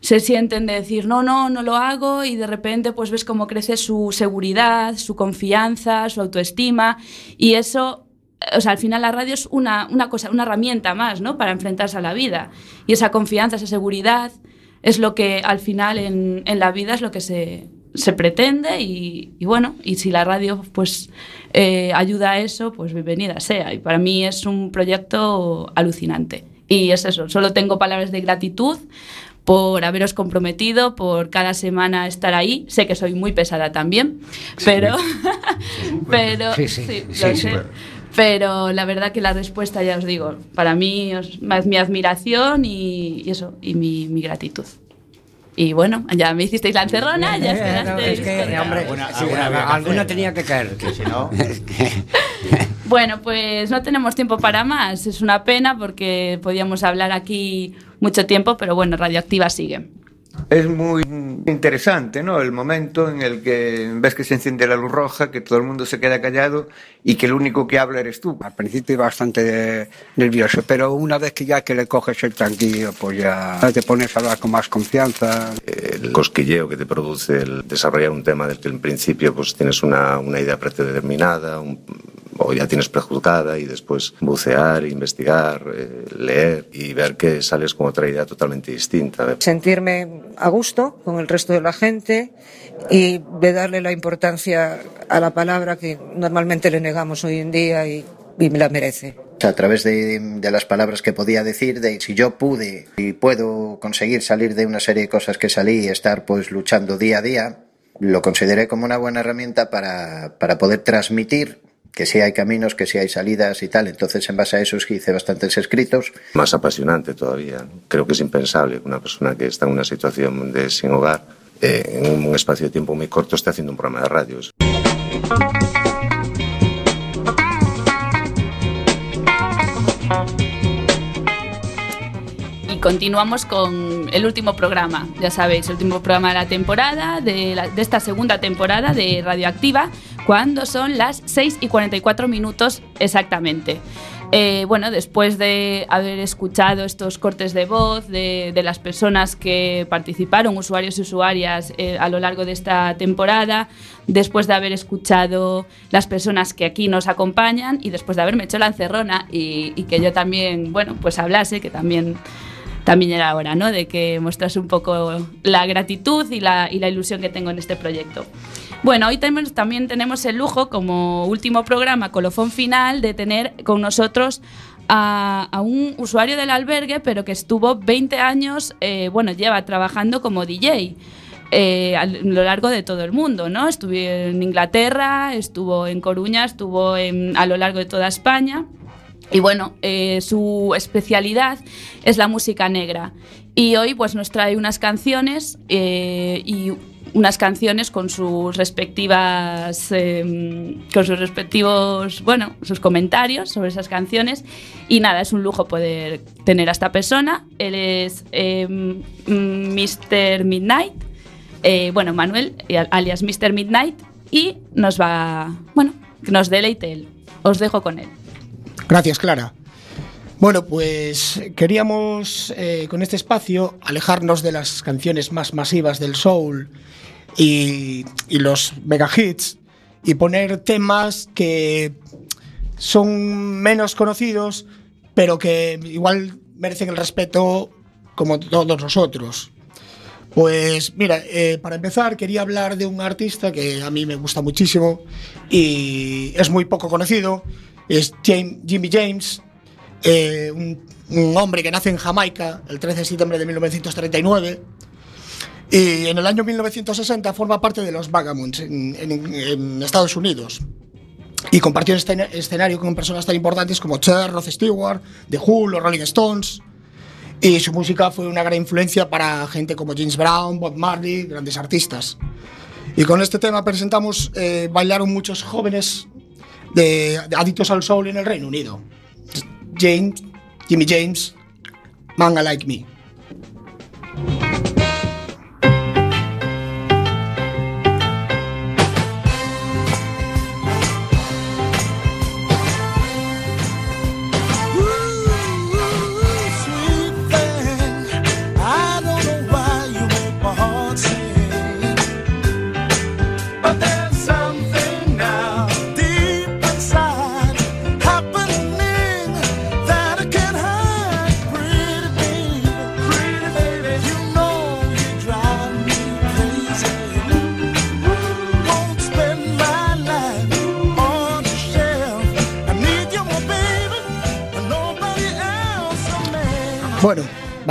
se sienten de decir, no, no, no lo hago y de repente pues ves cómo crece su seguridad, su confianza, su autoestima y eso o sea, al final la radio es una, una cosa, una herramienta más, ¿no? Para enfrentarse a la vida. Y esa confianza, esa seguridad, es lo que al final en, en la vida es lo que se, se pretende y, y bueno, y si la radio pues eh, ayuda a eso, pues bienvenida sea. Y para mí es un proyecto alucinante. Y es eso, solo tengo palabras de gratitud por haberos comprometido, por cada semana estar ahí. Sé que soy muy pesada también, pero, pero Sí, sí, sí, sí, sí. sé. Pero la verdad que la respuesta, ya os digo, para mí es mi admiración y, y eso, y mi, mi gratitud. Y bueno, ya me hicisteis la encerrona, ya Eh, no, es que, hombre, sí, alguna tenía que caer. si no... Bueno, pues no tenemos tiempo para más. Es una pena porque podíamos hablar aquí mucho tiempo, pero bueno, Radioactiva sigue. Es muy interesante, ¿no? El momento en el que ves que se enciende la luz roja, que todo el mundo se queda callado y que el único que habla eres tú. Al principio bastante nervioso, pero una vez que ya que le coges el tranquilo, pues ya te pones a hablar con más confianza. El cosquilleo que te produce el desarrollar un tema del que en principio pues tienes una, una idea predeterminada un- o ya tienes prejuzgada y después bucear, investigar, eh, leer y ver que sales con otra idea totalmente distinta. sentirme a gusto con el resto de la gente y de darle la importancia a la palabra que normalmente le negamos hoy en día y, y me la merece. A través de, de las palabras que podía decir, de si yo pude y puedo conseguir salir de una serie de cosas que salí y estar pues luchando día a día, lo consideré como una buena herramienta para, para poder transmitir que sí hay caminos, que sí hay salidas y tal. Entonces, en base a eso es que hice bastantes escritos. Más apasionante todavía. Creo que es impensable que una persona que está en una situación de sin hogar eh, en un espacio de tiempo muy corto esté haciendo un programa de radio. Es- Y continuamos con el último programa, ya sabéis, el último programa de la temporada, de, la- de esta segunda temporada de Radioactiva, cuando son las 6 y 44 minutos exactamente. Eh, bueno, después de haber escuchado estos cortes de voz de, las personas que participaron, usuarios y usuarias, eh, a lo largo de esta temporada, después de haber escuchado las personas que aquí nos acompañan y después de haberme hecho la encerrona y, que yo también, bueno, pues hablase, que también también era hora, ¿no? De que mostrase un poco la gratitud y la ilusión que tengo en este proyecto. Bueno, hoy tenemos- también tenemos el lujo, como último programa, colofón final, de tener con nosotros a, a un usuario del albergue, pero que estuvo 20 años, eh, bueno, lleva trabajando como DJ. eh, a lo largo de todo el mundo, ¿no? Estuvo en Inglaterra, estuvo en Coruña, estuvo en- a lo largo de toda España. Y bueno, eh, su especialidad es la música negra. Y hoy pues nos trae unas canciones eh, y unas canciones con sus respectivas eh, con sus respectivos bueno sus comentarios sobre esas canciones. Y nada es un lujo poder tener a esta persona. Él es eh, Mr Midnight bueno Manuel eh, alias Mr Midnight. Y nos va bueno nos deleite él. Os dejo con él. Gracias, Clara. Bueno, pues queríamos eh, con este espacio alejarnos de las canciones más masivas del soul y, y los mega hits y poner temas que son menos conocidos, pero que igual merecen el respeto como todos nosotros. Pues mira, eh, para empezar quería hablar de un artista que a mí me gusta muchísimo y es muy poco conocido, es James, Jimmy James, eh, un, un, hombre que nace en Jamaica el 13 de septiembre de 1939 y en el año 1960 forma parte de los Vagabonds en, en- Estados Unidos y compartió escena- escenario con personas tan importantes como Cher, Rod Stewart, The Who, los Rolling Stones y su música fue una gran influencia para gente como James Brown, Bob Marley, grandes artistas. Y con este tema presentamos eh, Bailaron muchos jóvenes adictos al soul en el Reino Unido. James, Jimmy James, Manga Like Me.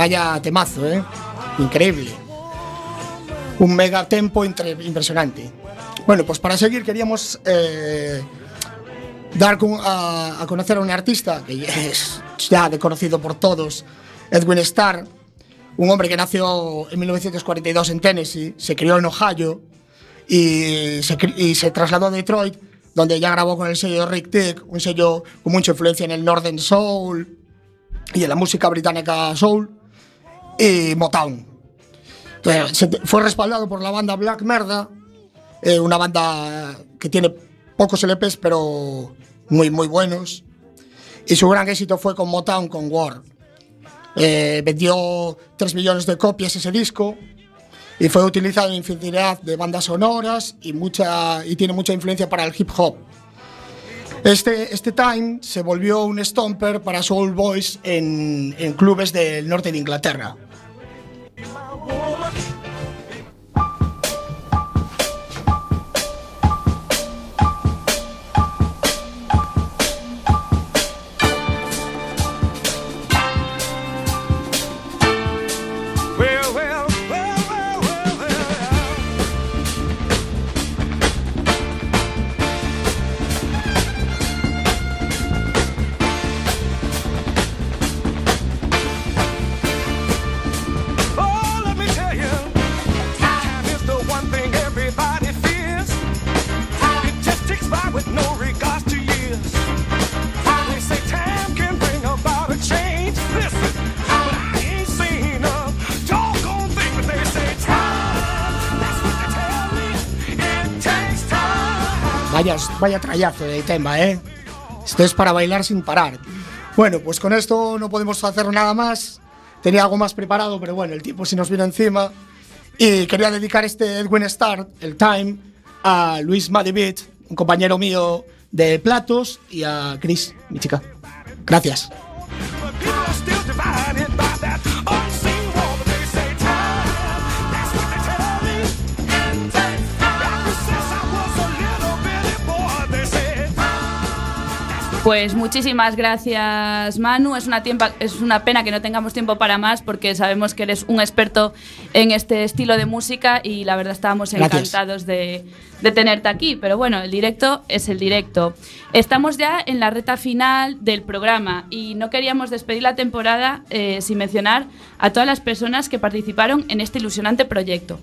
Vaya temazo, ¿eh? Increíble. Un mega tempo impresionante. Bueno, pues para seguir queríamos eh, dar con- a, conocer a un artista que es ya de conocido por todos, Edwin Starr, un hombre que nació en 1942 en Tennessee, se crió en Ohio y se, cri- y se trasladó a Detroit, donde ya grabó con el sello Rick Tick, un sello con mucha influencia en el Northern Soul y en la música británica Soul y Motown. Entonces, fue respaldado por la banda Black Merda, eh, una banda que tiene pocos LPs pero muy muy buenos. Y su gran éxito fue con Motown, con War. Eh, vendió 3 millones de copias ese disco y fue utilizado en infinidad de bandas sonoras y, mucha, y tiene mucha influencia para el hip hop. Este, este Time se volvió un stomper para Soul Boys en, en clubes del norte de Inglaterra. Vaya, trayazo de tema, ¿eh? Esto es para bailar sin parar. Bueno, pues con esto no podemos hacer nada más. Tenía algo más preparado, pero bueno, el tiempo se nos vino encima. Y quería dedicar este Edwin Start, el Time, a Luis Madivit, un compañero mío de platos, y a Chris, mi chica. Gracias. Pues muchísimas gracias Manu, es una, tiempa- es una pena que no tengamos tiempo para más porque sabemos que eres un experto en este estilo de música y la verdad estábamos Gracias. encantados de, de tenerte aquí, pero bueno, el directo es el directo. Estamos ya en la reta final del programa y no queríamos despedir la temporada eh, sin mencionar a todas las personas que participaron en este ilusionante proyecto.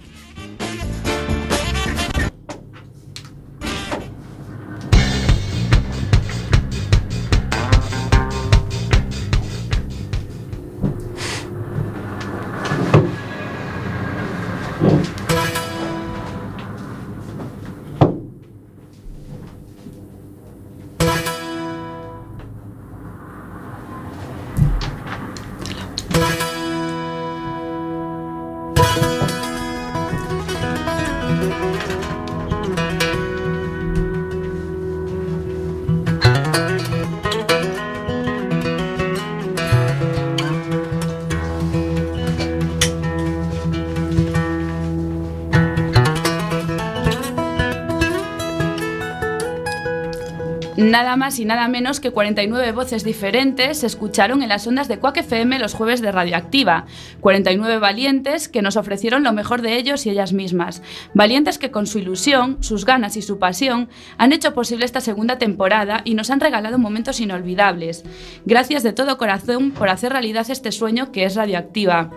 Nada más y nada menos que 49 voces diferentes se escucharon en las ondas de Quack FM los jueves de Radioactiva. 49 valientes que nos ofrecieron lo mejor de ellos y ellas mismas. Valientes que con su ilusión, sus ganas y su pasión han hecho posible esta segunda temporada y nos han regalado momentos inolvidables. Gracias de todo corazón por hacer realidad este sueño que es Radioactiva.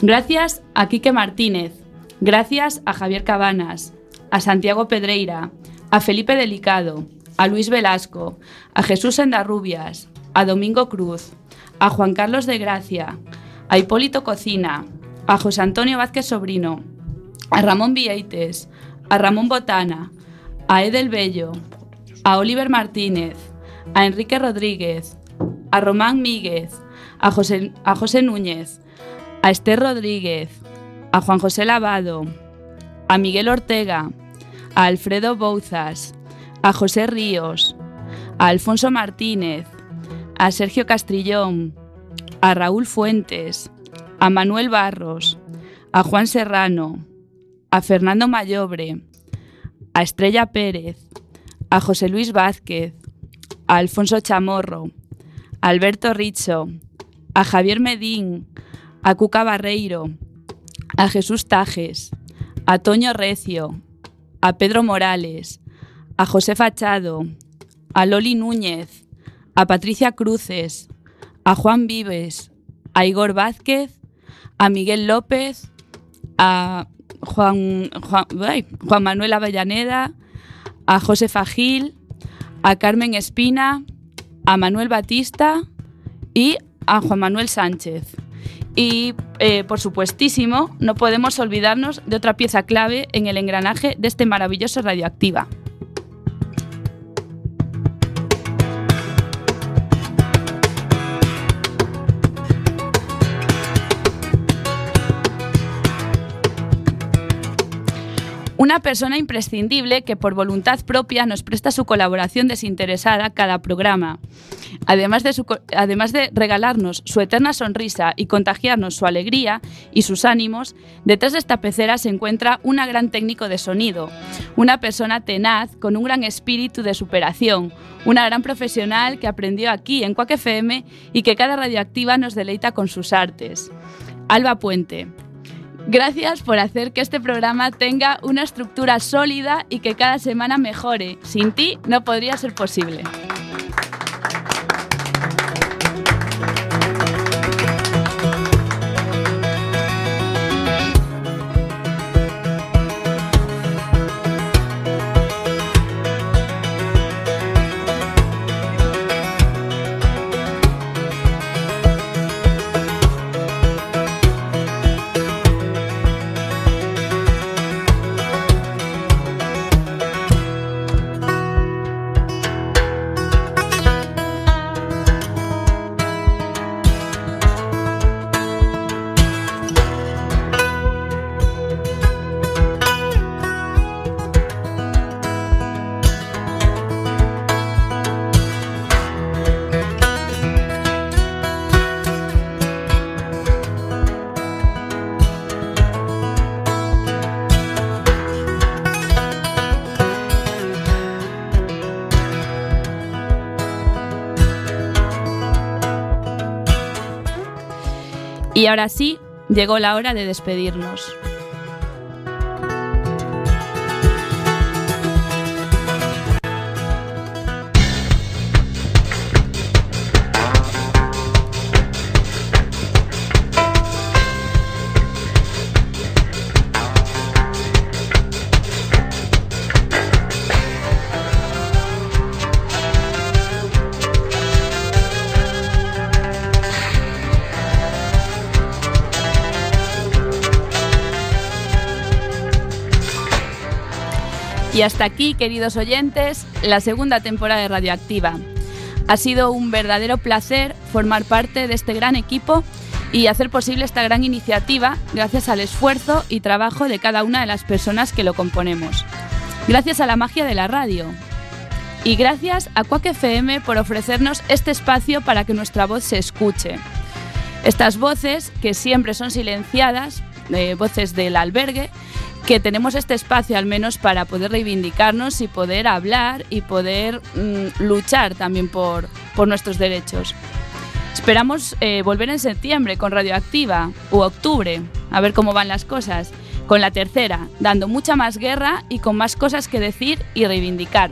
Gracias a Quique Martínez. Gracias a Javier Cabanas, a Santiago Pedreira, a Felipe Delicado, a Luis Velasco, a Jesús Endarrubias, a Domingo Cruz, a Juan Carlos de Gracia, a Hipólito Cocina, a José Antonio Vázquez Sobrino, a Ramón Vieites, a Ramón Botana, a Edel Bello, a Oliver Martínez, a Enrique Rodríguez, a Román Míguez, a José, a José Núñez, a Esther Rodríguez, a Juan José Lavado, a Miguel Ortega, a Alfredo Bouzas, a José Ríos, a Alfonso Martínez, a Sergio Castrillón, a Raúl Fuentes, a Manuel Barros, a Juan Serrano, a Fernando Mayobre, a Estrella Pérez, a José Luis Vázquez, a Alfonso Chamorro, a Alberto Richo, a Javier Medín, a Cuca Barreiro, a Jesús Tajes, a Toño Recio, a Pedro Morales, a José Fachado, a Loli Núñez, a Patricia Cruces, a Juan Vives, a Igor Vázquez, a Miguel López, a Juan, Manuel Avellaneda, a José Fagil, a Carmen Espina, a Manuel Batista y a Juan Manuel Sánchez. Y, eh, por supuestísimo, no podemos olvidarnos de otra pieza clave en el engranaje de este maravilloso radioactiva. Una persona imprescindible que por voluntad propia nos presta su colaboración desinteresada cada programa. Además de, regalarnos su eterna sonrisa y contagiarnos su alegría y sus ánimos, detrás de esta pecera se encuentra un gran técnico de sonido, una persona tenaz con un gran espíritu de superación, una gran profesional que aprendió aquí en Quack FM y que cada radioactiva nos deleita con sus artes. Alba Puente, Gracias por hacer que este programa tenga una estructura sólida y que cada semana mejore. Sin ti no podría ser posible. Y ahora sí, llegó la hora de despedirnos. Y hasta aquí, queridos oyentes, la segunda temporada de Radioactiva. Ha sido un verdadero placer formar parte de este gran equipo y hacer posible esta gran iniciativa gracias al esfuerzo y trabajo de cada una de las personas que lo componemos. Gracias a la magia de la radio. Y gracias a Quack FM por ofrecernos este espacio para que nuestra voz se escuche. Estas voces, que siempre son silenciadas, eh, voces del albergue, que tenemos este espacio al menos para poder reivindicarnos y poder hablar y poder mm, luchar también por, por nuestros derechos. Esperamos eh, volver en septiembre con Radioactiva o octubre, a ver cómo van las cosas, con la tercera, dando mucha más guerra y con más cosas que decir y reivindicar.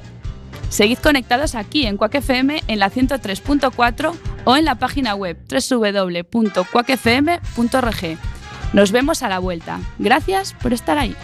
Seguid conectados aquí en Quack FM en la 103.4 o en la página web www.quackfm.org. Nos vemos a la vuelta. Gracias por estar ahí.